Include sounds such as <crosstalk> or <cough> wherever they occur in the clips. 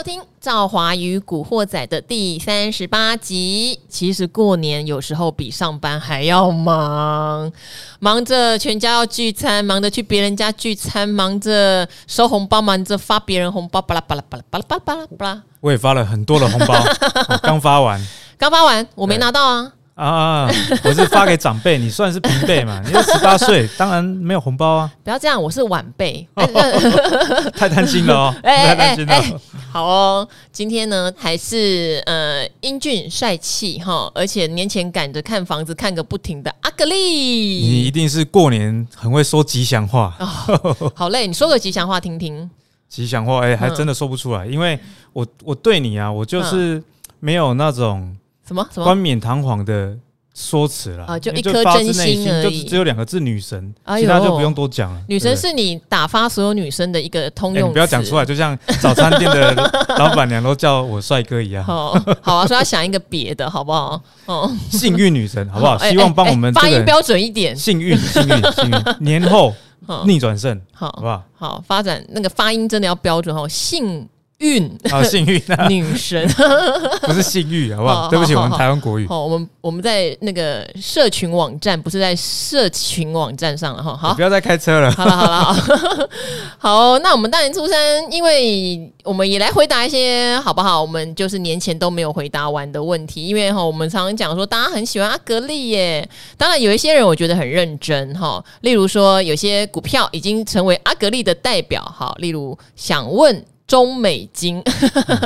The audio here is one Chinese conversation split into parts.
收听《赵华与古惑仔》的第三十八集。其实过年有时候比上班还要忙，忙着全家要聚餐，忙着去别人家聚餐，忙着收红包，忙着发别人红包，巴拉巴拉巴拉巴拉巴拉巴拉巴拉。我也发了很多的红包，我刚发完，<laughs> 刚发完，我没拿到啊。啊，我是发给长辈，你算是平辈嘛？<laughs> 你十八岁，当然没有红包啊。不要这样，我是晚辈，<laughs> <laughs> 太贪心了哦，太贪心了。好哦，今天呢还是呃英俊帅气哈，而且年前赶着看房子看个不停的阿格力。你一定是过年很会说吉祥话，哦、好嘞，你说个吉祥话听听。吉祥话，哎、欸，还真的说不出来，嗯、因为我我对你啊，我就是没有那种。什么什么冠冕堂皇的说辞了啊？就一颗真心而已，就只有两个字“女神”，其他就不用多讲了。女神是你打发所有女生的一个通用词，你不要讲出来，就像早餐店的老板娘都叫我帅哥一样。好，好啊，说要想一个别的，好不好？哦，幸运女神，好不好？希望帮我们发音标准一点。幸运，幸运，<laughs> 幸运，年后逆转胜，好，好不好？好，发展那个发音真的要标准哦，幸。运啊，幸运啊，<laughs> 女神 <laughs> 不是性欲，好不好？对不起，我们台湾国语。好，我们我们在那个社群网站，不是在社群网站上了哈。好，不要再开车了。好了好了，好，<laughs> 那我们大年初三，因为我们也来回答一些好不好？我们就是年前都没有回答完的问题，因为哈，我们常常讲说大家很喜欢阿格力耶。当然有一些人我觉得很认真哈，例如说有些股票已经成为阿格力的代表哈，例如想问。中美金，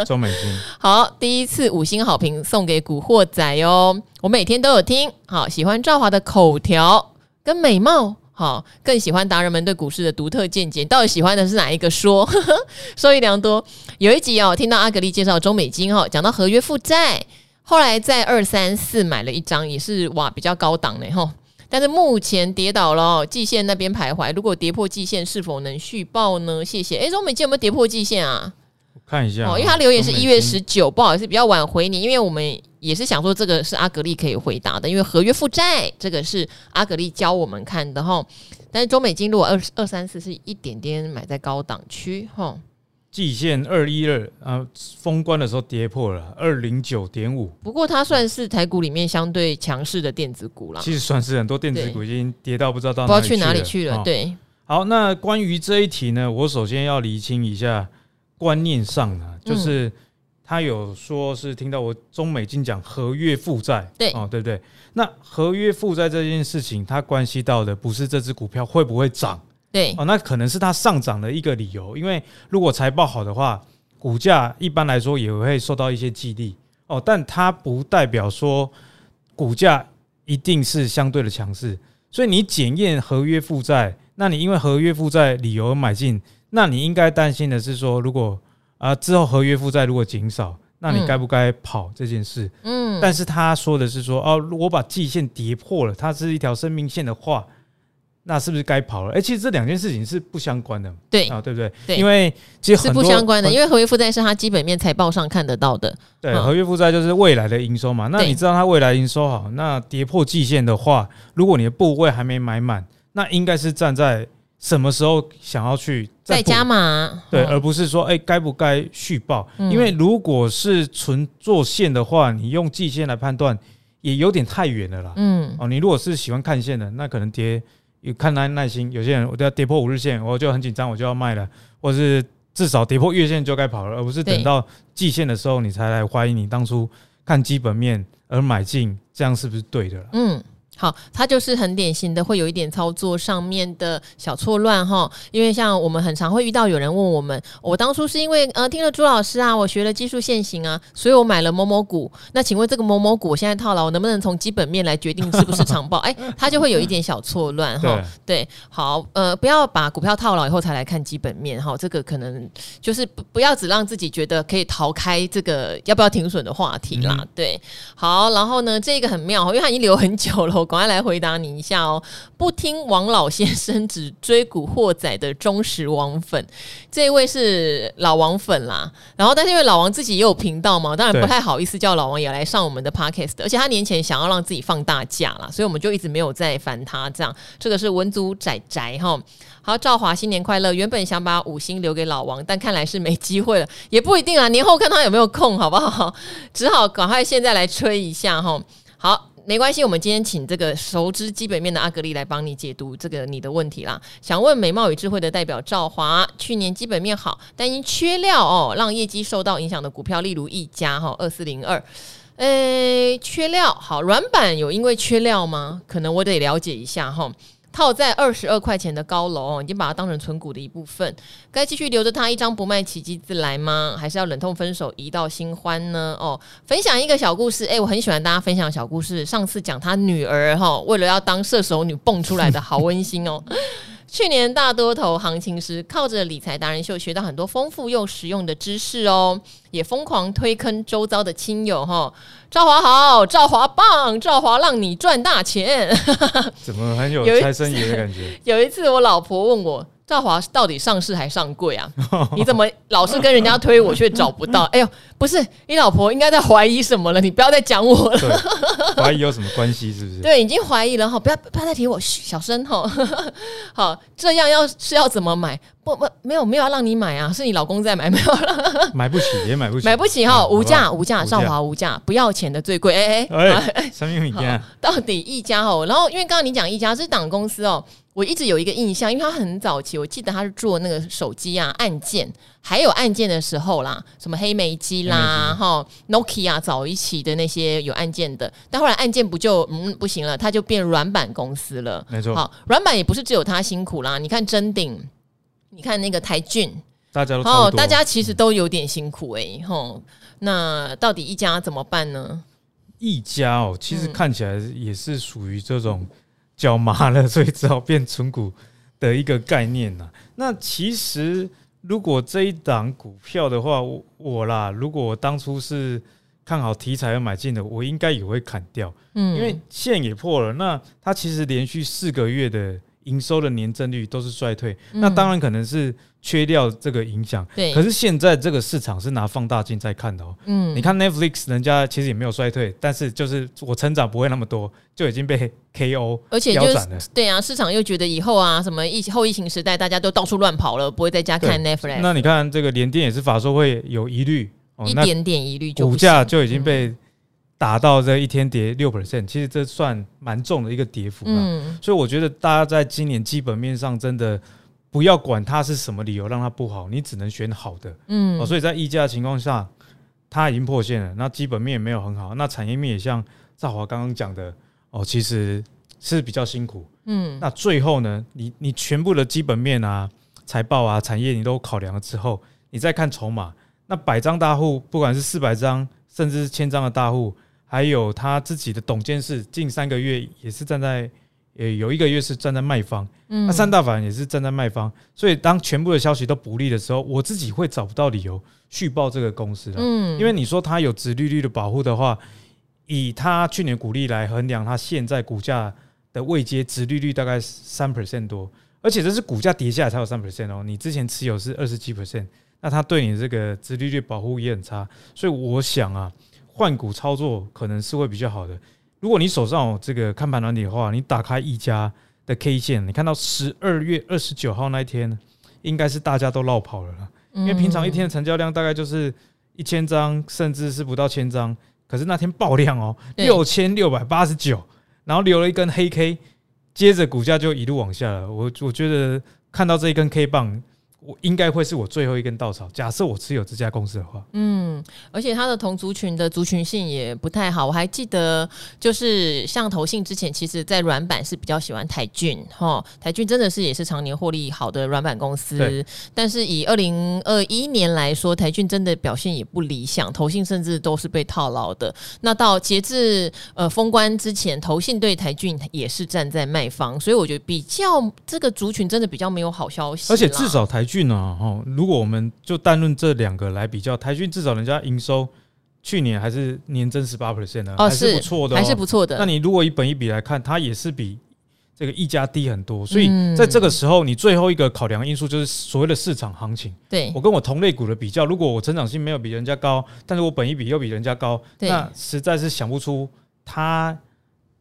中美金，<laughs> 好，第一次五星好评送给古惑仔哦，我每天都有听，好，喜欢赵华的口条跟美貌，好，更喜欢达人们对股市的独特见解，到底喜欢的是哪一个说？<laughs> 受益良多。有一集哦，听到阿格力介绍中美金哈，讲到合约负债，后来在二三四买了一张，也是哇比较高档的哈。但是目前跌倒了，季线那边徘徊。如果跌破季线，是否能续报呢？谢谢。哎，中美金有没有跌破季线啊？我看一下哦，因为他留言是一月十九，不好意思，比较晚回你。因为我们也是想说，这个是阿格力可以回答的，因为合约负债这个是阿格力教我们看的哈。但是中美金如果二二三四是一点点买在高档区哈。季线二一二啊，封关的时候跌破了二零九点五。不过它算是台股里面相对强势的电子股了。其实算是很多电子股已经跌到不知道到不知道去哪里去了。对，好，那关于这一题呢，我首先要厘清一下观念上呢，就是他有说是听到我中美金讲合约负债，对哦，对不对？那合约负债这件事情，它关系到的不是这只股票会不会涨。对哦，那可能是它上涨的一个理由，因为如果财报好的话，股价一般来说也会受到一些激励哦，但它不代表说股价一定是相对的强势，所以你检验合约负债，那你因为合约负债理由而买进，那你应该担心的是说，如果啊之后合约负债如果减少，那你该不该跑这件事？嗯，但是他说的是说，哦，我把季线跌破了，它是一条生命线的话。那是不是该跑了？哎、欸，其实这两件事情是不相关的，对啊，对不对？对，因为其实是不相关的，因为合约负债是它基本面财报上看得到的。对，嗯、合约负债就是未来的营收嘛。那你知道它未来营收好，那跌破季线的话，如果你的部位还没买满，那应该是站在什么时候想要去再加码？对，而不是说哎，该、欸、不该续报？嗯、因为如果是纯做线的话，你用季线来判断也有点太远了啦。嗯，哦，你如果是喜欢看线的，那可能跌。有看耐耐心，有些人我都要跌破五日线，我就很紧张，我就要卖了，或是至少跌破月线就该跑了，而不是等到季线的时候你才来怀疑你当初看基本面而买进，这样是不是对的？嗯。好，它就是很典型的，会有一点操作上面的小错乱哈。因为像我们很常会遇到有人问我们，我当初是因为呃听了朱老师啊，我学了技术线型啊，所以我买了某某股。那请问这个某某股我现在套牢，我能不能从基本面来决定是不是长报？哎，它就会有一点小错乱哈。对，好，呃，不要把股票套牢以后才来看基本面哈，这个可能就是不不要只让自己觉得可以逃开这个要不要停损的话题啦。对，好，然后呢，这个很妙，因为它已经留很久了。赶快来回答你一下哦。不听王老先生，只追古惑仔的忠实王粉，<laughs> 这一位是老王粉啦。然后，但是因为老王自己也有频道嘛，当然不太好意思叫老王也来上我们的 podcast。而且他年前想要让自己放大假啦，所以我们就一直没有再烦他。这样，这个是文组仔仔哈。好，赵华新年快乐！原本想把五星留给老王，但看来是没机会了，也不一定啊。年后看他有没有空，好不好？<laughs> 只好赶快现在来吹一下哈。好，没关系，我们今天请这个熟知基本面的阿格丽来帮你解读这个你的问题啦。想问美貌与智慧的代表赵华，去年基本面好，但因缺料哦，让业绩受到影响的股票，例如一家哈二四零二，诶，缺料好，软板有因为缺料吗？可能我得了解一下哈。套在二十二块钱的高楼，已经把它当成存股的一部分，该继续留着它一张不卖，奇迹自来吗？还是要忍痛分手，移到新欢呢？哦，分享一个小故事，诶，我很喜欢大家分享小故事。上次讲他女儿哈，为了要当射手女蹦出来的好温馨哦。去年大多头行情时，靠着理财达人秀学到很多丰富又实用的知识哦，也疯狂推坑周遭的亲友哈。赵华好，赵华棒，赵华让你赚大钱。<laughs> 怎么很有财神爷的感觉？<laughs> 有一次我老婆问我。赵华到底上市还上柜啊？<laughs> 你怎么老是跟人家推，我却找不到？哎呦，不是，你老婆应该在怀疑什么了？你不要再讲我了。怀疑有什么关系？是不是？<laughs> 对，已经怀疑了哈，不要不要再提我，小声哈。<laughs> 好，这样要是要怎么买？不不，没有没有要让你买啊，是你老公在买，没有了。买不起也买不起，买不起哈，无价无价，赵华无价，不要钱的最贵。哎哎哎，什么名家？到底一家哦？然后因为刚刚你讲一家是档公司哦。我一直有一个印象，因为他很早期，我记得他是做那个手机啊按键，还有按键的时候啦，什么黑莓机啦，哈，Nokia 早一期的那些有按键的，但后来按键不就嗯不行了，他就变软板公司了。没错，好，软板也不是只有他辛苦啦，你看臻鼎，你看那个台俊，大家都哦，大家其实都有点辛苦哎、欸，吼，那到底一家怎么办呢？一家哦，其实看起来也是属于这种。脚麻了，所以只好变存股的一个概念呐、啊。那其实如果这一档股票的话，我我啦，如果我当初是看好题材而买进的，我应该也会砍掉，嗯，因为线也破了。那它其实连续四个月的营收的年增率都是衰退，那当然可能是。缺掉这个影响，对。可是现在这个市场是拿放大镜在看的哦。嗯，你看 Netflix，人家其实也没有衰退，但是就是我成长不会那么多，就已经被 KO，而且就是对啊，市场又觉得以后啊，什么疫后疫情时代，大家都到处乱跑了，不会在家看 Netflix。那你看这个联电也是法说会有疑虑，哦，一点点疑虑，股价就已经被打到这一天跌六 percent，其实这算蛮重的一个跌幅了。嗯，所以我觉得大家在今年基本面上真的。不要管它是什么理由让它不好，你只能选好的。嗯，哦，所以在溢价的情况下，它已经破线了。那基本面也没有很好，那产业面也像赵华刚刚讲的，哦，其实是比较辛苦。嗯，那最后呢，你你全部的基本面啊、财报啊、产业你都考量了之后，你再看筹码，那百张大户，不管是四百张甚至是千张的大户，还有他自己的董监事，近三个月也是站在。也有一个月是站在卖方，那三大法人也是站在卖方，所以当全部的消息都不利的时候，我自己会找不到理由续报这个公司了。嗯，因为你说它有直利率的保护的话，以它去年股利来衡量，它现在股价的位阶直利率大概三 percent 多，而且这是股价跌下来才有三 percent 哦。你之前持有是二十七 percent，那它对你这个直利率保护也很差，所以我想啊，换股操作可能是会比较好的。如果你手上有这个看盘软体的话，你打开一家的 K 线，你看到十二月二十九号那一天，应该是大家都落跑了啦。因为平常一天的成交量大概就是一千张，甚至是不到千张，可是那天爆量哦，六千六百八十九，然后留了一根黑 K，接着股价就一路往下了。我我觉得看到这一根 K 棒。我应该会是我最后一根稻草。假设我持有这家公司的话，嗯，而且它的同族群的族群性也不太好。我还记得，就是像投信之前，其实在软板是比较喜欢台郡哈，台郡真的是也是常年获利好的软板公司。但是以二零二一年来说，台郡真的表现也不理想，投信甚至都是被套牢的。那到截至呃封关之前，投信对台郡也是站在卖方，所以我觉得比较这个族群真的比较没有好消息。而且至少台郡。俊啊，如果我们就单论这两个来比较，台讯至少人家营收去年还是年增十八 percent 呢，还是不错的，还是不错的。那你如果以本一比来看，它也是比这个一家低很多，所以在这个时候，你最后一个考量因素就是所谓的市场行情。对，我跟我同类股的比较，如果我成长性没有比人家高，但是我本一比又比人家高，那实在是想不出它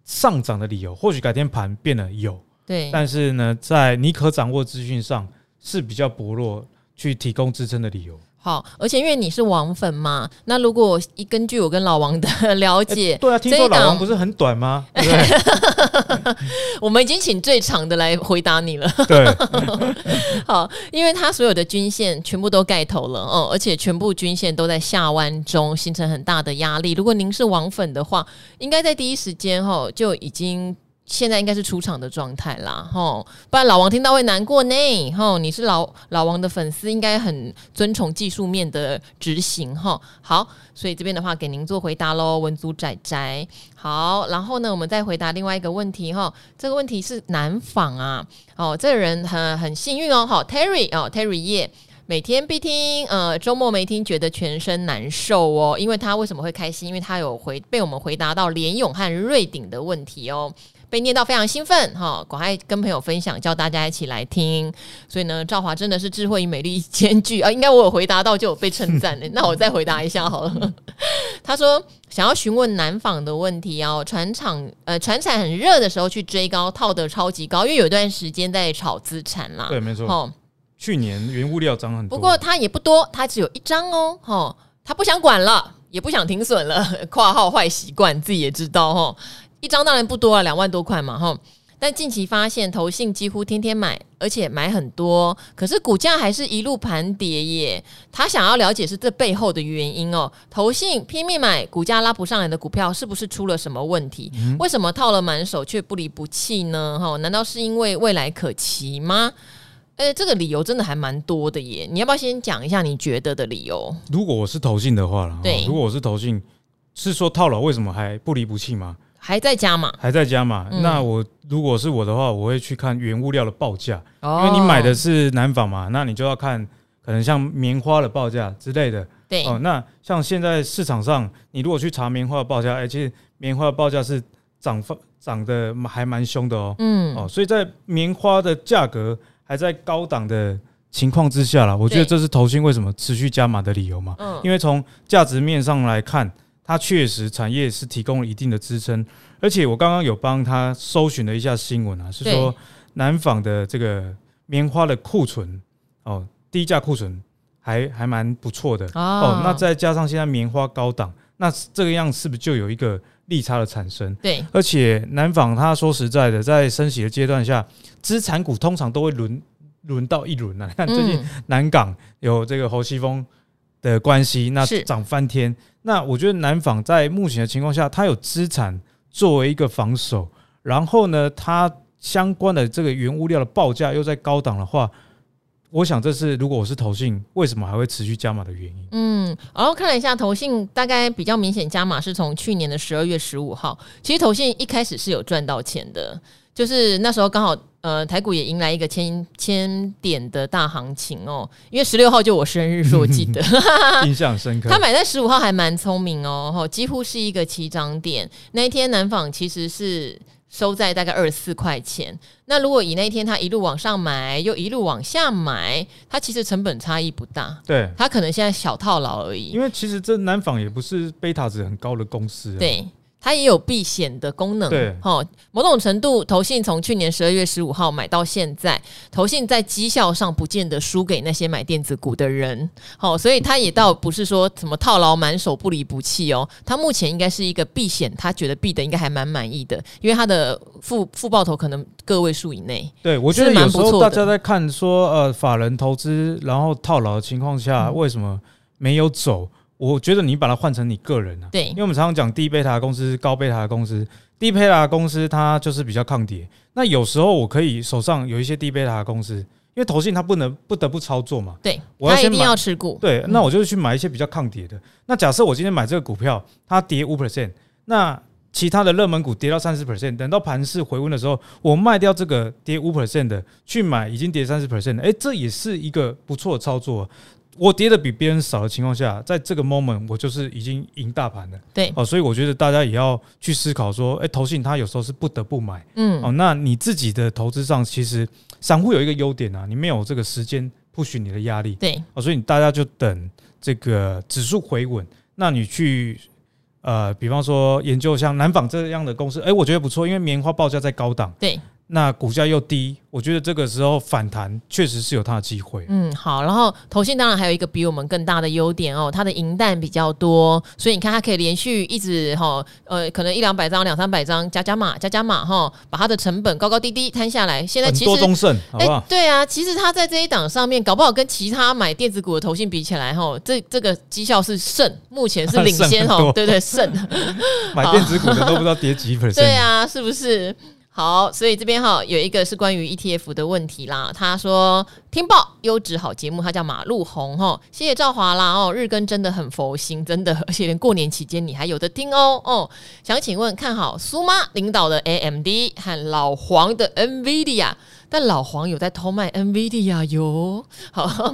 上涨的理由。或许改天盘变了有，对，但是呢，在你可掌握资讯上是比较薄弱，去提供支撑的理由。好，而且因为你是王粉嘛，那如果一根据我跟老王的了解，欸、对啊，听说老王不是很短吗？<laughs> 对，对，我们已经请最长的来回答你了。对，<laughs> 好，因为他所有的均线全部都盖头了，哦，而且全部均线都在下弯中，形成很大的压力。如果您是王粉的话，应该在第一时间哈就已经。现在应该是出场的状态啦，吼，不然老王听到会难过呢，吼，你是老老王的粉丝，应该很尊崇技术面的执行，吼，好，所以这边的话给您做回答喽，文组仔仔，好，然后呢，我们再回答另外一个问题，哈，这个问题是南纺啊，哦，这个人很很幸运哦，好，Terry 哦，Terry 耶每天必听，呃，周末没听觉得全身难受哦，因为他为什么会开心？因为他有回被我们回答到联咏和瑞鼎的问题哦。被念到非常兴奋哈，赶快跟朋友分享，叫大家一起来听。所以呢，赵华真的是智慧与美丽兼具啊！应该我有回答到，就有被称赞的。<laughs> 那我再回答一下好了。<laughs> 他说想要询问南纺的问题哦，船厂呃船产很热的时候去追高套得超级高，因为有一段时间在炒资产啦。对，没错。哦，去年原物料涨很多，不过它也不多，它只有一张哦。哈，他不想管了，也不想停损了。<laughs> 括号坏习惯，自己也知道哈。一张当然不多了，两万多块嘛，哈。但近期发现投信几乎天天买，而且买很多，可是股价还是一路盘跌耶。他想要了解是这背后的原因哦。投信拼命买，股价拉不上来的股票，是不是出了什么问题？嗯、为什么套了满手却不离不弃呢？哈，难道是因为未来可期吗？哎、欸，这个理由真的还蛮多的耶。你要不要先讲一下你觉得的理由？如果我是投信的话了，对，如果我是投信，是说套了为什么还不离不弃吗？还在加码，还在加码。嗯、那我如果是我的话，我会去看原物料的报价，哦、因为你买的是南纺嘛，那你就要看可能像棉花的报价之类的。对哦，那像现在市场上，你如果去查棉花的报价，哎，其实棉花的报价是涨涨涨得还蛮凶的哦。嗯哦，所以在棉花的价格还在高档的情况之下啦，我觉得这是投信为什么持续加码的理由嘛。嗯，因为从价值面上来看。它确实产业是提供了一定的支撑，而且我刚刚有帮他搜寻了一下新闻啊，是说南纺的这个棉花的库存哦，低价库存还还蛮不错的哦。那再加上现在棉花高档，那这个样是不是就有一个利差的产生？对，而且南纺它说实在的，在升息的阶段下，资产股通常都会轮轮到一轮啊。看最近南港有这个侯西峰的关系，那涨翻天。那我觉得南纺在目前的情况下，它有资产作为一个防守，然后呢，它相关的这个原物料的报价又在高档的话，我想这是如果我是投信，为什么还会持续加码的原因？嗯，然后看了一下投信，大概比较明显加码是从去年的十二月十五号，其实投信一开始是有赚到钱的，就是那时候刚好。呃，台股也迎来一个千千点的大行情哦，因为十六号就我生日，所以我记得 <laughs> <laughs> 印象深刻。他买在十五号还蛮聪明哦，几乎是一个起涨点。那一天南纺其实是收在大概二十四块钱。那如果以那一天他一路往上买，又一路往下买，它其实成本差异不大。对，它可能现在小套牢而已。因为其实这南纺也不是贝塔值很高的公司啊。对。它也有避险的功能，对，齁，某种程度，投信从去年十二月十五号买到现在，投信在绩效上不见得输给那些买电子股的人，好，所以它也倒不是说什么套牢满手不离不弃哦，它目前应该是一个避险，他觉得避的应该还蛮满意的，因为它的负负报头可能个位数以内，对，我觉得有时候大家在看说，呃，法人投资然后套牢的情况下，为什么没有走？我觉得你把它换成你个人啊，对，因为我们常常讲低贝塔公司、高贝塔公司，低贝塔公司它就是比较抗跌。那有时候我可以手上有一些低贝塔公司，因为投信它不能不得不操作嘛，对，我要先买，一定要持股，对，那我就去买一些比较抗跌的。那假设我今天买这个股票，它跌五 percent，那其他的热门股跌到三十 percent，等到盘势回温的时候，我卖掉这个跌五 percent 的，去买已经跌三十 percent 的，哎，这也是一个不错的操作。我跌的比别人少的情况下，在这个 moment 我就是已经赢大盘了。对哦，所以我觉得大家也要去思考说，哎，投信它有时候是不得不买。嗯，哦，那你自己的投资上，其实散户有一个优点啊，你没有这个时间 push 你的压力。对，哦，所以你大家就等这个指数回稳，那你去呃，比方说研究像南纺这样的公司，哎，我觉得不错，因为棉花报价在高档。对。那股价又低，我觉得这个时候反弹确实是有它的机会。嗯，好。然后投信当然还有一个比我们更大的优点哦，它的银弹比较多，所以你看它可以连续一直哈，呃，可能一两百张、两三百张加加码、加加码哈，把它的成本高高低低摊下来。现在其实多中胜，好不好？欸，对啊，其实它在这一档上面，搞不好跟其他买电子股的投信比起来哈，这这个绩效是胜，目前是领先哦，对对胜。<laughs> 买电子股的都不知道跌几 percent。<laughs> 对啊，是不是？好，所以这边哈有一个是关于 ETF 的问题啦。他说听报优质好节目，他叫马路红哈，谢谢赵华啦哦，日更真的很佛心，真的，而且连过年期间你还有的听哦哦。想请问看好苏妈领导的 AMD 和老黄的 NVIDIA。但老黄有在偷卖 NVIDIA 哟，<laughs> 好，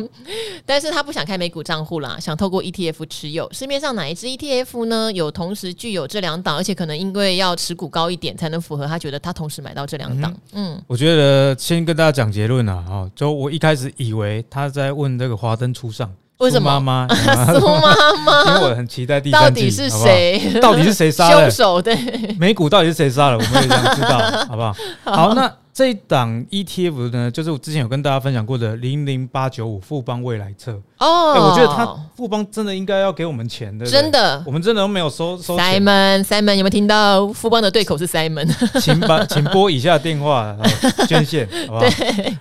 但是他不想开美股账户啦，想透过 ETF 持有。市面上哪一支 ETF 呢？有同时具有这两档，而且可能因为要持股高一点才能符合他觉得他同时买到这两档。嗯，嗯，我觉得先跟大家讲结论啊，哦，就我一开始以为他在问这个华灯初上。为什么苏妈妈？苏妈妈，<laughs> <laughs> 因为我很期待第三季，到底是谁？到底是谁杀的？凶手对，美股到底是谁杀了？我们也想知道，好不好？好，那这一档 ETF 呢，就是我之前有跟大家分享过的零零八九五富邦未来车哦。我觉得他富邦真的应该要给我们钱的，真的，我们真的都没有收收。Simon，Simon 有没有听到？富邦的对口是 Simon，请把 <laughs> 请拨以下电话捐献，<laughs> 好不好？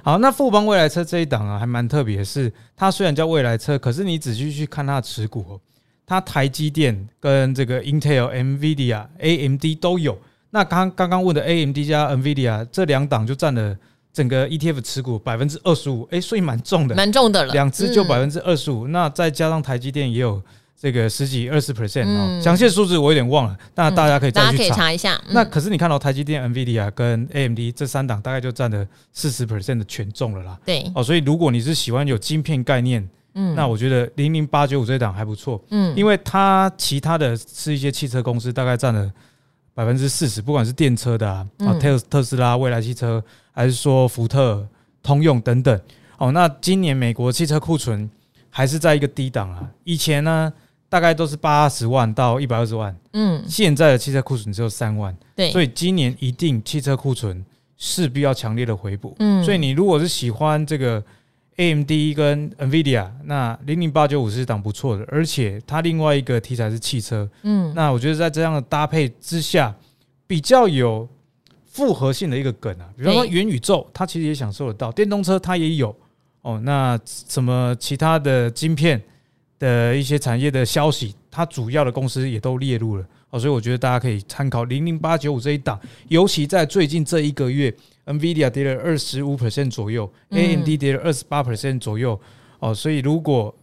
好，那富邦未来车这一档啊，还蛮特别的是。它虽然叫未来车，可是你仔细去看它的持股哦，它台积电跟这个 Intel、NVIDIA、AMD 都有。那刚刚刚问的 AMD 加 NVIDIA 这两档就占了整个 ETF 持股百分之二十五，哎，所以蛮重的，蛮重的了。两只就百分之二十五，那再加上台积电也有这个十几二十 percent 哦，详细数字我有点忘了，那大家可以再去查，可以查。一下。嗯、那可是你看到台积电、NVIDIA 跟 AMD 这三档大概就占了四十 percent 的权重了啦。对。哦，所以如果你是喜欢有晶片概念，嗯，那我觉得零零八九五这档还不错，嗯，因为它其他的是一些汽车公司，大概占了百分之四十，不管是电车的啊，特特斯拉、蔚来汽车，还是说福特、通用等等。哦，那今年美国汽车库存还是在一个低档啊，以前呢？大概都是八十万到一百二十万，嗯，现在的汽车库存只有三万，对，所以今年一定汽车库存势必要强烈的回补，嗯，所以你如果是喜欢这个 AMD 跟 NVIDIA，那零零八九五是档不错的，而且它另外一个题材是汽车，嗯，那我觉得在这样的搭配之下，比较有复合性的一个梗啊，比方说元宇宙，它其实也享受得到，电动车它也有，哦，那什么其他的晶片。的一些产业的消息，它主要的公司也都列入了哦，所以我觉得大家可以参考零零八九五这一档，尤其在最近这一个月，NVIDIA 跌了二十五 percent 左右，AMD 跌了二十八 percent 左右。哦，所以如果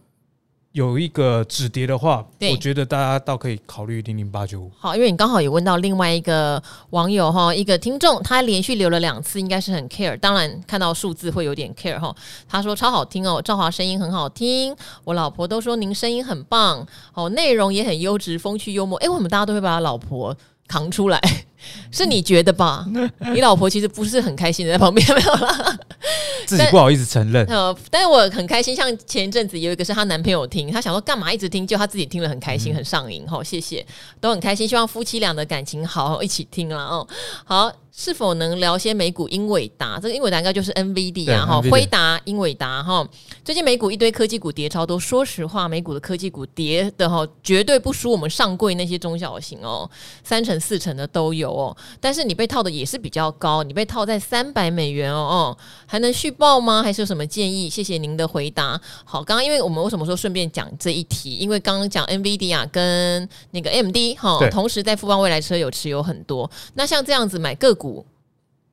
有一个止跌的话，我觉得大家倒可以考虑零零八九五。好，因为你刚好也问到另外一个网友哈，一个听众，他连续留了两次，应该是很 care。当然看到数字会有点 care 哈。他说超好听哦，赵华声音很好听，我老婆都说您声音很棒哦，内容也很优质，风趣幽默。哎，为什么大家都会把他老婆扛出来？<laughs> 是你觉得吧？<laughs> 你老婆其实不是很开心的在旁边没有啦，<laughs> 自己不好意思承认。呃，但是我很开心。像前一阵子有一个是她男朋友听，她想说干嘛一直听，就她自己听了很开心，很上瘾。好，谢谢，都很开心。希望夫妻俩的感情好，一起听了哦。好。是否能聊些美股英伟达？这个英伟达应该就是 NVD 啊，哈，辉达、英伟达哈。最近美股一堆科技股跌超多，说实话，美股的科技股跌的哈，绝对不输我们上柜那些中小型哦，三成四成的都有哦。但是你被套的也是比较高，你被套在三百美元哦哦，还能续报吗？还是有什么建议？谢谢您的回答。好，刚刚因为我们为什么说顺便讲这一题？因为刚刚讲 NVD 啊，跟那个 AMD 哈，同时在富邦未来车有持有很多。那像这样子买个股。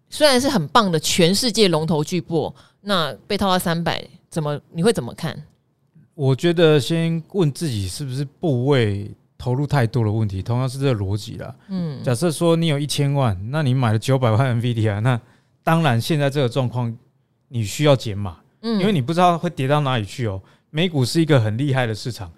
虽然是很棒的全世界龙头巨擘，那被套到三百，怎么你会怎么看？我觉得先问自己是不是部位投入太多的问题，同样是这个逻辑啦。嗯，假设说你有一千万，那你买了九百万 NVIDIA，那当然现在这个状况你需要减码，嗯，因为你不知道会跌到哪里去哦。美股是一个很厉害的市场，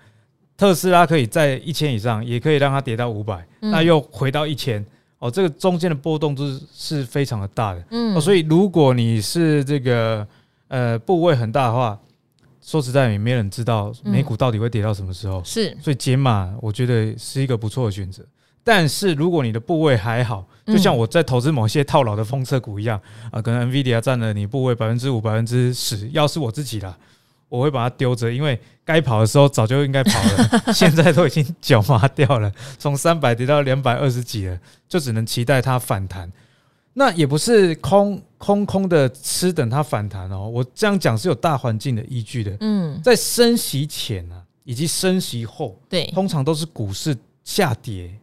特斯拉可以在一千以上，也可以让它跌到五百，那又回到一千。哦，这个中间的波动都是是非常的大的，嗯，哦，所以如果你是这个呃部位很大的话，说实在也没人知道美股到底会跌到什么时候，是，所以解码我觉得是一个不错的选择。但是如果你的部位还好，就像我在投资某些套牢的风车股一样啊，可能 NVIDIA 占了你部位百分之五、百分之十，要是我自己啦。我会把它丢着，因为该跑的时候早就应该跑了，<laughs> 现在都已经脚麻掉了，<laughs> 从三百跌到两百二十几了，就只能期待它反弹。那也不是空空空的吃等它反弹哦，我这样讲是有大环境的依据的。嗯，在升息前啊，以及升息后，对，通常都是股市下跌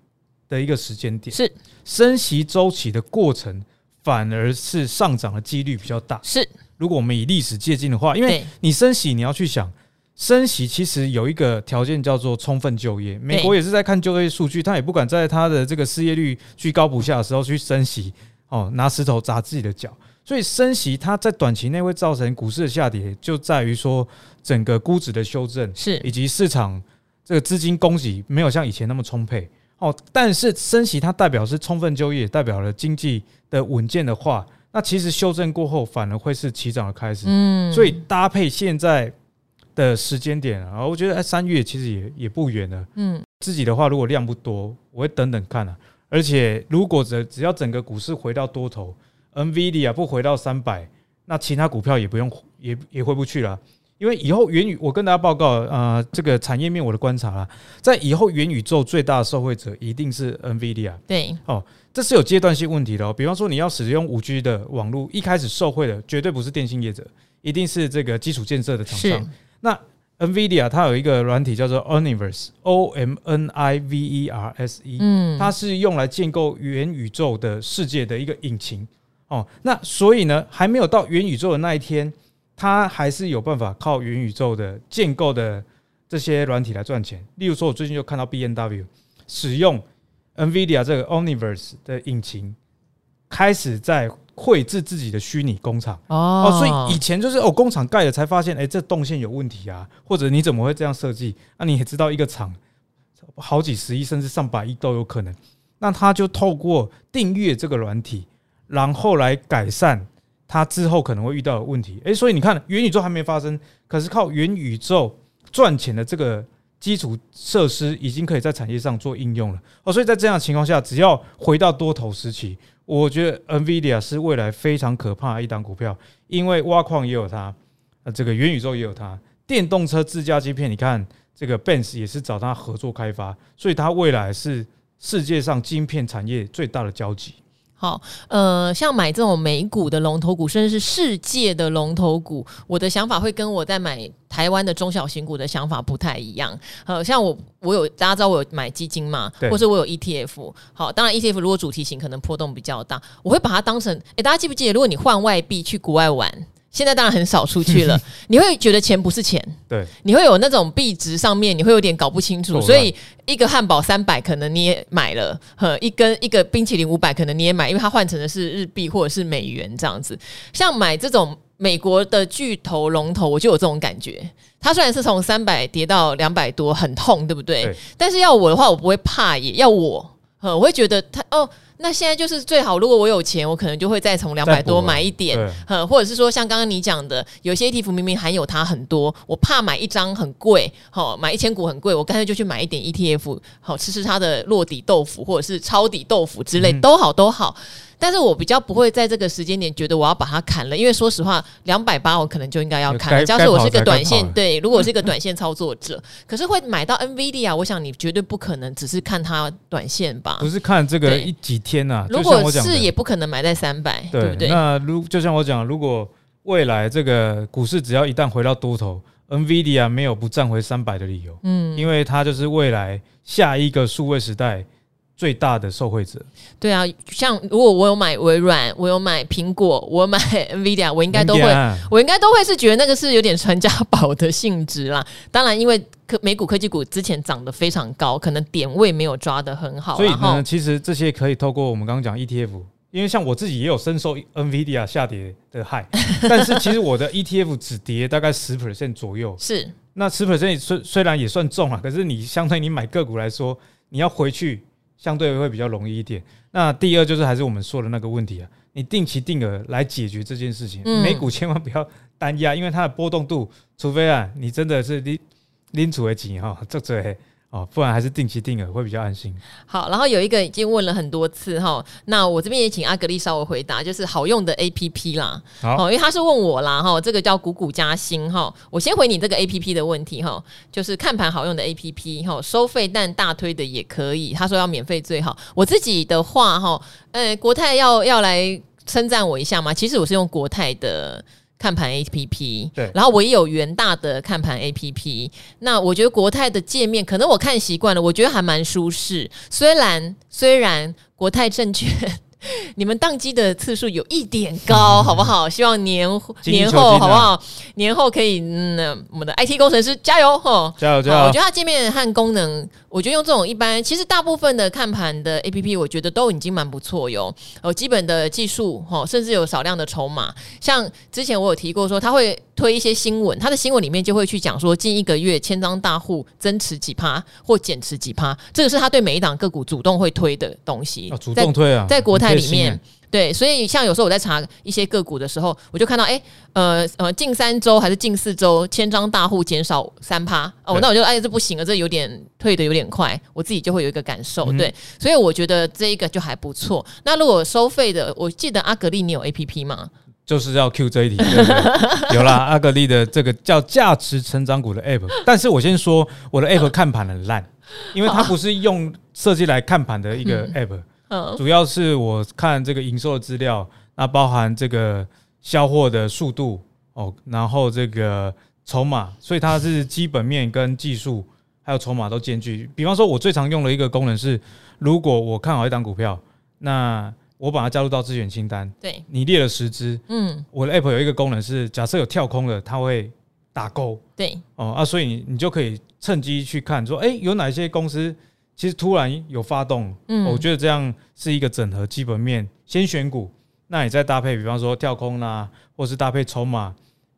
的一个时间点。是升息周期的过程，反而是上涨的几率比较大。是。如果我们以历史借鉴的话，因为你升息，你要去想升息，其实有一个条件叫做充分就业。美国也是在看就业数据，他也不敢在他的这个失业率居高不下的时候去升息，哦，拿石头砸自己的脚。所以升息，它在短期内会造成股市的下跌，就在于说整个估值的修正是，以及市场这个资金供给没有像以前那么充沛。哦，但是升息它代表是充分就业，代表了经济的稳健的话。那其实修正过后，反而会是起涨的开始。嗯，所以搭配现在的时间点啊，我觉得三月其实也也不远了。嗯，自己的话，如果量不多，我会等等看啊。而且如果只只要整个股市回到多头，NVIDIA 不回到三百，那其他股票也不用也也回不去了。因为以后元宇，我跟大家报告，呃，这个产业面我的观察啊，在以后元宇宙最大的受惠者一定是 NVIDIA。对，哦。这是有阶段性问题的哦，比方说你要使用五 G 的网络，一开始受惠的绝对不是电信业者，一定是这个基础建设的厂商。那 NVIDIA 它有一个软体叫做 Omniverse，O M N I V E R S E，嗯，它是用来建构元宇宙的世界的一个引擎哦。那所以呢，还没有到元宇宙的那一天，它还是有办法靠元宇宙的建构的这些软体来赚钱。例如说，我最近就看到 B N W 使用。NVIDIA 这个 Omniverse 的引擎开始在绘制自己的虚拟工厂哦，所以以前就是哦，工厂盖了才发现，哎，这动线有问题啊，或者你怎么会这样设计？那你也知道，一个厂好几十亿甚至上百亿都有可能。那他就透过订阅这个软体，然后来改善他之后可能会遇到的问题。哎，所以你看，元宇宙还没发生，可是靠元宇宙赚钱的这个。基础设施已经可以在产业上做应用了哦，所以在这样的情况下，只要回到多头时期，我觉得 NVIDIA 是未来非常可怕的一档股票，因为挖矿也有它，呃，这个元宇宙也有它，电动车自驾晶片，你看这个 Benz 也是找它合作开发，所以它未来是世界上晶片产业最大的交集。好，呃，像买这种美股的龙头股，甚至是世界的龙头股，我的想法会跟我在买台湾的中小型股的想法不太一样。呃，像我，我有大家知道我有买基金嘛，或是我有 ETF。好，当然 ETF 如果主题型可能波动比较大，我会把它当成，诶，大家记不记得，如果你换外币去国外玩？现在当然很少出去了，<laughs> 你会觉得钱不是钱，对，你会有那种币值上面你会有点搞不清楚，所以一个汉堡三百可能你也买了，呵，一根一个冰淇淋五百可能你也买，因为它换成的是日币或者是美元这样子。像买这种美国的巨头龙头，我就有这种感觉。它虽然是从三百跌到两百多，很痛，对不对？对。但是要我的话，我不会怕，也要我，呵，我会觉得它哦。那现在就是最好，如果我有钱，我可能就会再从两百多买一点，嗯，或者是说像刚刚你讲的，有些 ETF 明明含有它很多，我怕买一张很贵，好买一千股很贵，我干脆就去买一点 ETF，好吃吃它的落底豆腐或者是抄底豆腐之类，都好都好。但是我比较不会在这个时间点觉得我要把它砍了，因为说实话，两百八我可能就应该要砍了。假设我是个短线，对，如果是一个短线操作者，<laughs> 可是会买到 NVIDIA，我想你绝对不可能只是看它短线吧？不是看这个一几天呐、啊。如果是，也不可能买在三百，对不对？那如就像我讲，如果未来这个股市只要一旦回到多头，NVIDIA 没有不站回三百的理由，嗯，因为它就是未来下一个数位时代。最大的受惠者，对啊，像如果我有买微软，我有买苹果，<laughs> 我买 NVIDIA，我应该都会，我应该都会是觉得那个是有点传家宝的性质啦。当然，因为科美股科技股之前涨得非常高，可能点位没有抓得很好。所以呢，其实这些可以透过我们刚刚讲 ETF，因为像我自己也有深受 NVIDIA 下跌的害，<laughs> 但是其实我的 ETF 只跌大概十 percent 左右，是。那十 percent 虽虽然也算重啊，可是你相对你买个股来说，你要回去相对会比较容易一点。那第二就是还是我们说的那个问题啊，你定期定额来解决这件事情，嗯、美股千万不要单压，因为它的波动度，除非啊你真的是拎拎出来钱哈，这这。哦，不然还是定期定额会比较安心。好，然后有一个已经问了很多次哈，那我这边也请阿格丽稍微回答，就是好用的 APP 啦。好，因为他是问我啦哈，这个叫股股加薪哈，我先回你这个 APP 的问题哈，就是看盘好用的 APP 哈，收费但大推的也可以，他说要免费最好。我自己的话哈，呃，国泰要要来称赞我一下吗？其实我是用国泰的。看盘 A P P，对，然后我也有元大的看盘 A P P。那我觉得国泰的界面，可能我看习惯了，我觉得还蛮舒适。虽然虽然国泰证券。<laughs> 你们宕机的次数有一点高，好不好？希望年年后好不好？年后可以，嗯，我们的 IT 工程师加油哈！加油加油！我觉得它界面和功能，我觉得用这种一般，其实大部分的看盘的 APP，我觉得都已经蛮不错哟。哦，基本的技术哈，甚至有少量的筹码。像之前我有提过说，他会推一些新闻，他的新闻里面就会去讲说，近一个月千张大户增持几趴或减持几趴，这个是他对每一档个股主动会推的东西。啊，主动推啊，在国泰里面。对，所以像有时候我在查一些个股的时候，我就看到，哎，呃呃，近三周还是近四周，千张大户减少三趴，哦，那我就哎，这不行啊，这有点退的有点快，我自己就会有一个感受，对，嗯、所以我觉得这一个就还不错。那如果收费的，我记得阿格力你有 A P P 吗？就是要 Q 这一题，对对 <laughs> 有啦，阿格力的这个叫价值成长股的 App，但是我先说我的 App 看盘很烂，因为它不是用设计来看盘的一个 App。嗯主要是我看这个营收的资料，那包含这个销货的速度哦，然后这个筹码，所以它是基本面跟技术还有筹码都兼具。比方说，我最常用的一个功能是，如果我看好一档股票，那我把它加入到自选清单。对，你列了十只，嗯，我的 App 有一个功能是，假设有跳空的，它会打勾。对，哦啊，所以你你就可以趁机去看说，哎，有哪些公司。其实突然有发动，嗯，我觉得这样是一个整合基本面，先选股，那你再搭配，比方说跳空啦，或是搭配筹码，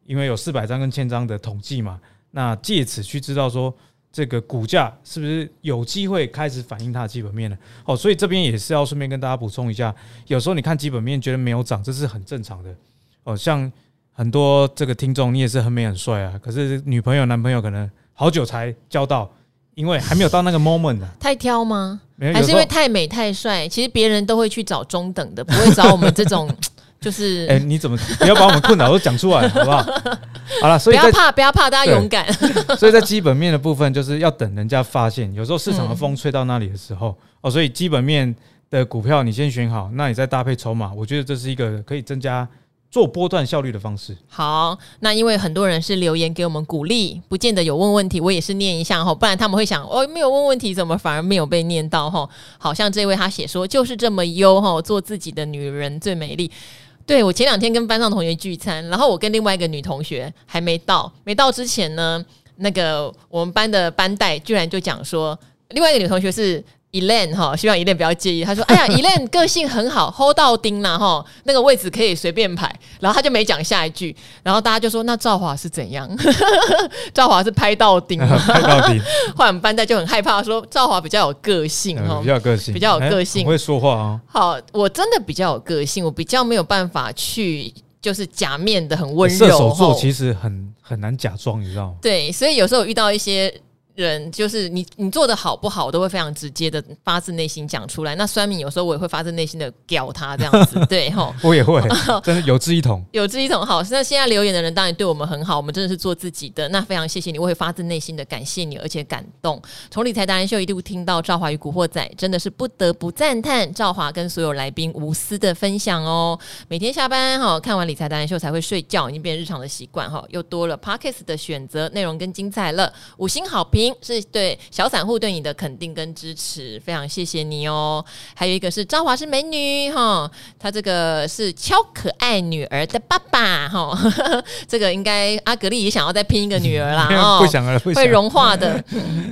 因为有四百张跟千张的统计嘛，那借此去知道说这个股价是不是有机会开始反映它的基本面了。哦，所以这边也是要顺便跟大家补充一下，有时候你看基本面觉得没有涨，这是很正常的。哦，像很多这个听众，你也是很美很帅啊，可是女朋友男朋友可能好久才交到。因为还没有到那个 moment 呢，太挑吗？还是因为太美太帅？其实别人都会去找中等的，不会找我们这种，<laughs> 就是哎，你怎么不要把我们困扰都讲出来，好不好？<laughs> 好了，所以不要怕，不要怕，大家勇敢。所以在基本面的部分，就是要等人家发现，有时候市场的风吹到那里的时候，哦，所以基本面的股票你先选好，那你再搭配筹码，我觉得这是一个可以增加。做波段效率的方式。好，那因为很多人是留言给我们鼓励，不见得有问问题，我也是念一下哈，不然他们会想，哦，没有问问题，怎么反而没有被念到哈？好像这位他写说，就是这么优哈，做自己的女人最美丽。对，我前两天跟班上同学聚餐，然后我跟另外一个女同学还没到，没到之前呢，那个我们班的班代居然就讲说，另外一个女同学是。Elaine 哈，希望 Elaine 不要介意。他说：“哎呀，<laughs> Elaine 个性很好，hold 到钉了哈，那个位置可以随便排。”然后他就没讲下一句，然后大家就说：“那赵华是怎样？<laughs> 赵华是拍到丁吗？<laughs> ”拍到丁。后来我们班代就很害怕，说赵华比较有个性哈，比较有个性，比较有个性，欸、会说话啊。好，我真的比较有个性，我比较没有办法去就是假面的很温柔。射手座其实很很难假装，你知道吗？对，所以有时候遇到一些。人就是你，你做的好不好，我都会非常直接的发自内心讲出来。那酸敏有时候我也会发自内心的屌他这样子，<laughs> 对吼，我也会，真的有志一同，<laughs> 有志一同。好，那现在留言的人当然对我们很好，我们真的是做自己的。那非常谢谢你，我会发自内心的感谢你，而且感动。从理财达人秀一度听到赵华与古惑仔，真的是不得不赞叹赵华跟所有来宾无私的分享哦。每天下班哈，看完理财达人秀才会睡觉，已经变日常的习惯哈。又多了 Podcast 的选择，内容更精彩了，五星好评。是对小散户对你的肯定跟支持，非常谢谢你哦。还有一个是张华是美女哈，她这个是超可爱女儿的爸爸哈，<laughs> 这个应该阿格力也想要再拼一个女儿啦 <laughs> 哦，不想了，不想会融化的。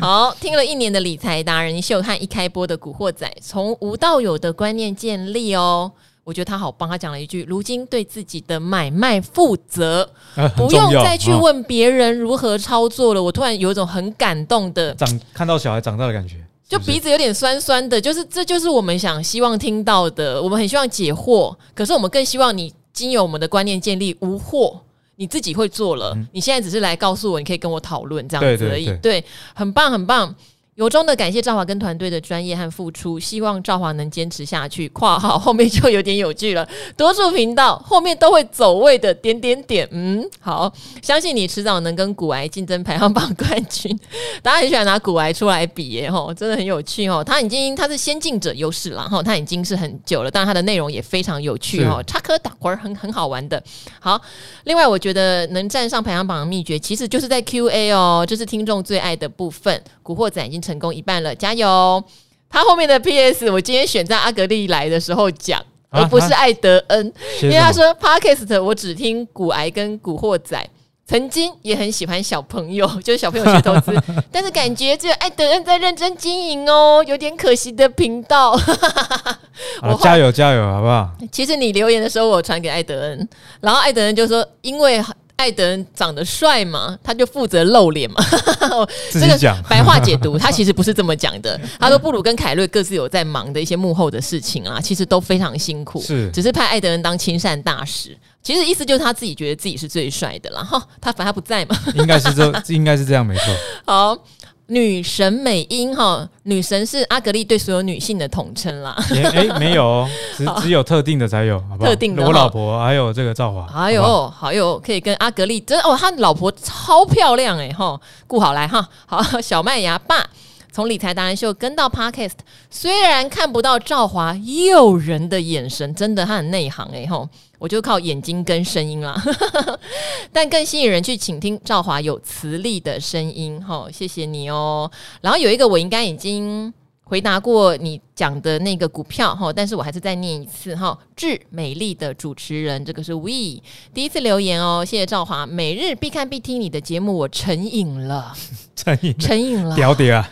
好，听了一年的理财达人秀和一开播的古惑仔，从无到有的观念建立哦。我觉得他好棒，他讲了一句：“如今对自己的买卖负责，<laughs> 呃、不用再去问别人如何操作了。哦”我突然有一种很感动的长看到小孩长大的感觉，<laughs> 就鼻子有点酸酸的。就是这就是我们想希望听到的，我们很希望解惑，可是我们更希望你经由我们的观念建立无惑，你自己会做了。嗯、你现在只是来告诉我，你可以跟我讨论这样子而已。对，对，对，对，很棒，很棒。由衷的感谢赵华跟团队的专业和付出，希望赵华能坚持下去。括号后面就有点有趣了，多数频道后面都会走位的点点点。嗯，好，相信你迟早能跟古癌竞争排行榜冠军。大家很喜欢拿古癌出来比耶，吼，真的很有趣哦。他已经他是先进者优势了，哈，他已经是很久了，但他的内容也非常有趣哦，插科打诨，很很好玩的。好，另外我觉得能站上排行榜的秘诀，其实就是在 Q&A 哦，这是听众最爱的部分。古惑仔已经。成功一半了，加油！他后面的 PS，我今天选在阿格力来的时候讲，啊、而不是艾德恩，啊、因为他说 Podcast 我只听古癌跟古惑仔，曾经也很喜欢小朋友，<laughs> 就是小朋友学投资，但是感觉只有艾德恩在认真经营哦，有点可惜的频道。<laughs> 我加油加油，好不好？其实你留言的时候，我传给艾德恩，然后艾德恩就说，因为。艾德恩长得帅嘛，他就负责露脸嘛。<laughs> 自己讲白话解读，他其实不是这么讲的。他说布鲁跟凯瑞各自有在忙的一些幕后的事情啊，其实都非常辛苦，是只是派艾德恩当亲善大使。其实意思就是他自己觉得自己是最帅的啦。哈，他反正他不在嘛，应该是这，应该是这样，没错。<laughs> 好。女神美英哈，女神是阿格丽对所有女性的统称啦。哎、欸，<laughs> 没有，<laughs> 只只有特定的才有，好不好？特定的，我老婆还有这个赵华，还有还有可以跟阿格丽真哦，他老婆超漂亮哎哈，顾好来哈，好小麦芽爸。从理财达人秀跟到 Podcast，虽然看不到赵华诱人的眼神，真的他很内行哎吼，我就靠眼睛跟声音啦，<laughs> 但更吸引人去倾听赵华有磁力的声音吼，谢谢你哦。然后有一个我应该已经回答过你讲的那个股票哈，但是我还是再念一次哈。致美丽的主持人，这个是 We 第一次留言哦，谢谢赵华，每日必看必听你的节目，我成瘾了，<laughs> 成瘾成瘾了，屌屌啊！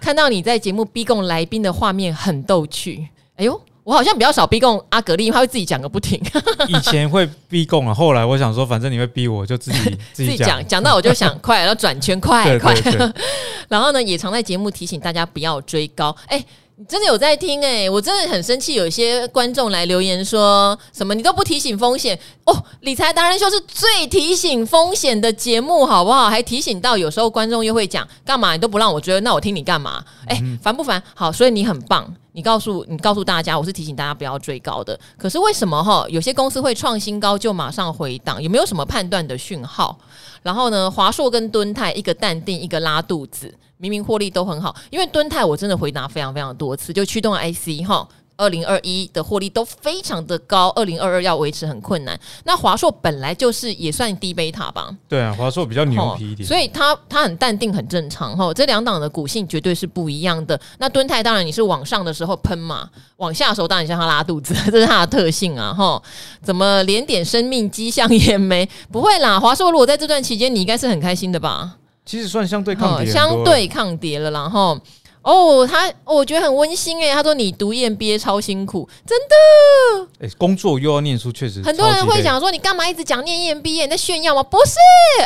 看到你在节目逼供来宾的画面很逗趣，哎呦，我好像比较少逼供阿格力，因为他会自己讲个不停。<laughs> 以前会逼供啊，后来我想说，反正你会逼我，就自己 <laughs> 自己讲，讲到我就想快，然后转圈快快。<laughs> 然后呢，也常在节目提醒大家不要追高，哎。你真的有在听哎、欸，我真的很生气。有一些观众来留言说什么你都不提醒风险哦，理财达人秀是最提醒风险的节目，好不好？还提醒到有时候观众又会讲干嘛你都不让我追，那我听你干嘛？哎、欸，烦不烦？好，所以你很棒，你告诉你告诉大家，我是提醒大家不要追高的。可是为什么哈？有些公司会创新高就马上回档，有没有什么判断的讯号？然后呢，华硕跟敦泰一个淡定，一个拉肚子。明明获利都很好，因为敦泰我真的回答非常非常多次，就驱动 IC 哈，二零二一的获利都非常的高，二零二二要维持很困难。那华硕本来就是也算低贝塔吧？对啊，华硕比较牛皮一点，所以它它很淡定很正常哈。这两档的股性绝对是不一样的。那敦泰当然你是往上的时候喷嘛，往下的时候当然像它拉肚子，<laughs> 这是它的特性啊哈。怎么连点生命迹象也没？不会啦，华硕如果在这段期间，你应该是很开心的吧？其实算相对抗跌，相对抗跌了，然后哦，他、哦、我觉得很温馨诶。他说你读 EMBA 超辛苦，真的。哎、欸，工作又要念书，确实很多人会想说，你干嘛一直讲念 EMBA？你在炫耀吗？不是，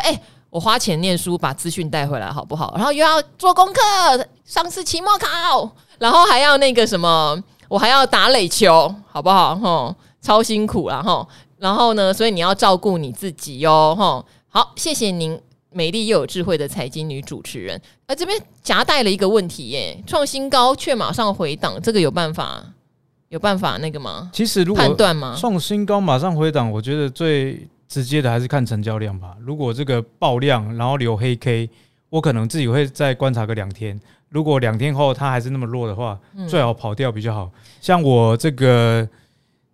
哎、欸，我花钱念书，把资讯带回来，好不好？然后又要做功课，上次期末考，然后还要那个什么，我还要打垒球，好不好？吼，超辛苦了，吼。然后呢，所以你要照顾你自己哟，吼。好，谢谢您。美丽又有智慧的财经女主持人，而这边夹带了一个问题耶：创新高却马上回档，这个有办法？有办法那个吗？其实如果判断吗？创新高马上回档，我觉得最直接的还是看成交量吧。如果这个爆量，然后留黑 K，我可能自己会再观察个两天。如果两天后它还是那么弱的话，最好跑掉比较好。像我这个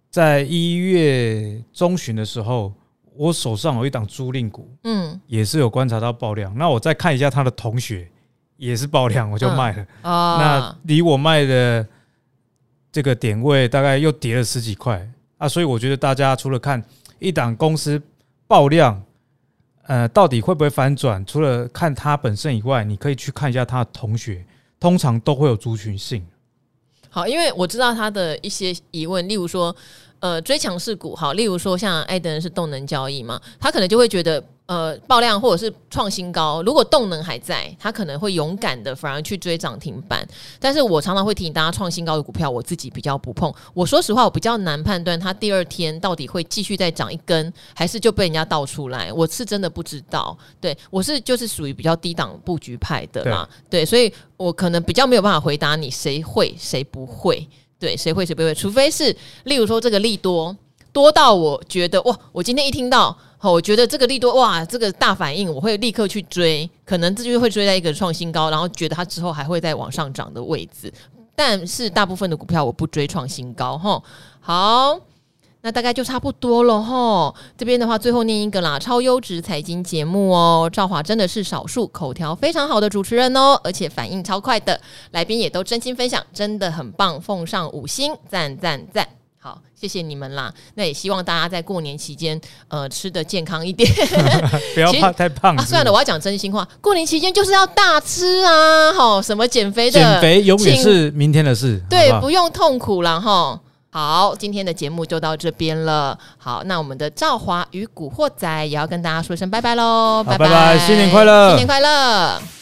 在一月中旬的时候。我手上有一档租赁股，嗯，也是有观察到爆量。那我再看一下他的同学，也是爆量，我就卖了。啊，<laughs> 那离我卖的这个点位大概又跌了十几块啊，所以我觉得大家除了看一档公司爆量，呃，到底会不会反转，除了看它本身以外，你可以去看一下他的同学，通常都会有族群性。好，因为我知道他的一些疑问，例如说。呃追强势股，好，例如说像艾登是动能交易嘛，他可能就会觉得。呃，爆量或者是创新高，如果动能还在，他可能会勇敢的反而去追涨停板。但是我常常会提醒大家，创新高的股票，我自己比较不碰。我说实话，我比较难判断它第二天到底会继续再涨一根，还是就被人家倒出来。我是真的不知道。对，我是就是属于比较低档布局派的啦。对，对，所以我可能比较没有办法回答你谁会谁不会。对，谁会谁不会，除非是例如说这个利多多到我觉得哇，我今天一听到。好，我觉得这个利多哇，这个大反应，我会立刻去追，可能这就会追在一个创新高，然后觉得它之后还会再往上涨的位置。但是大部分的股票我不追创新高，哈。好，那大概就差不多了，哈。这边的话，最后念一个啦，超优质财经节目哦，赵华真的是少数口条非常好的主持人哦，而且反应超快的，来宾也都真心分享，真的很棒，奉上五星，赞赞赞。好，谢谢你们啦。那也希望大家在过年期间，呃，吃的健康一点，<laughs> <laughs> 不要怕太胖是是？啊。算了，我要讲真心话，过年期间就是要大吃啊！哈，什么减肥的，减肥永远是明天的事。对，好好不用痛苦了哈。好，今天的节目就到这边了。好，那我们的赵华与古惑仔也要跟大家说声拜拜喽，拜拜，拜拜，新年快乐，新年快乐。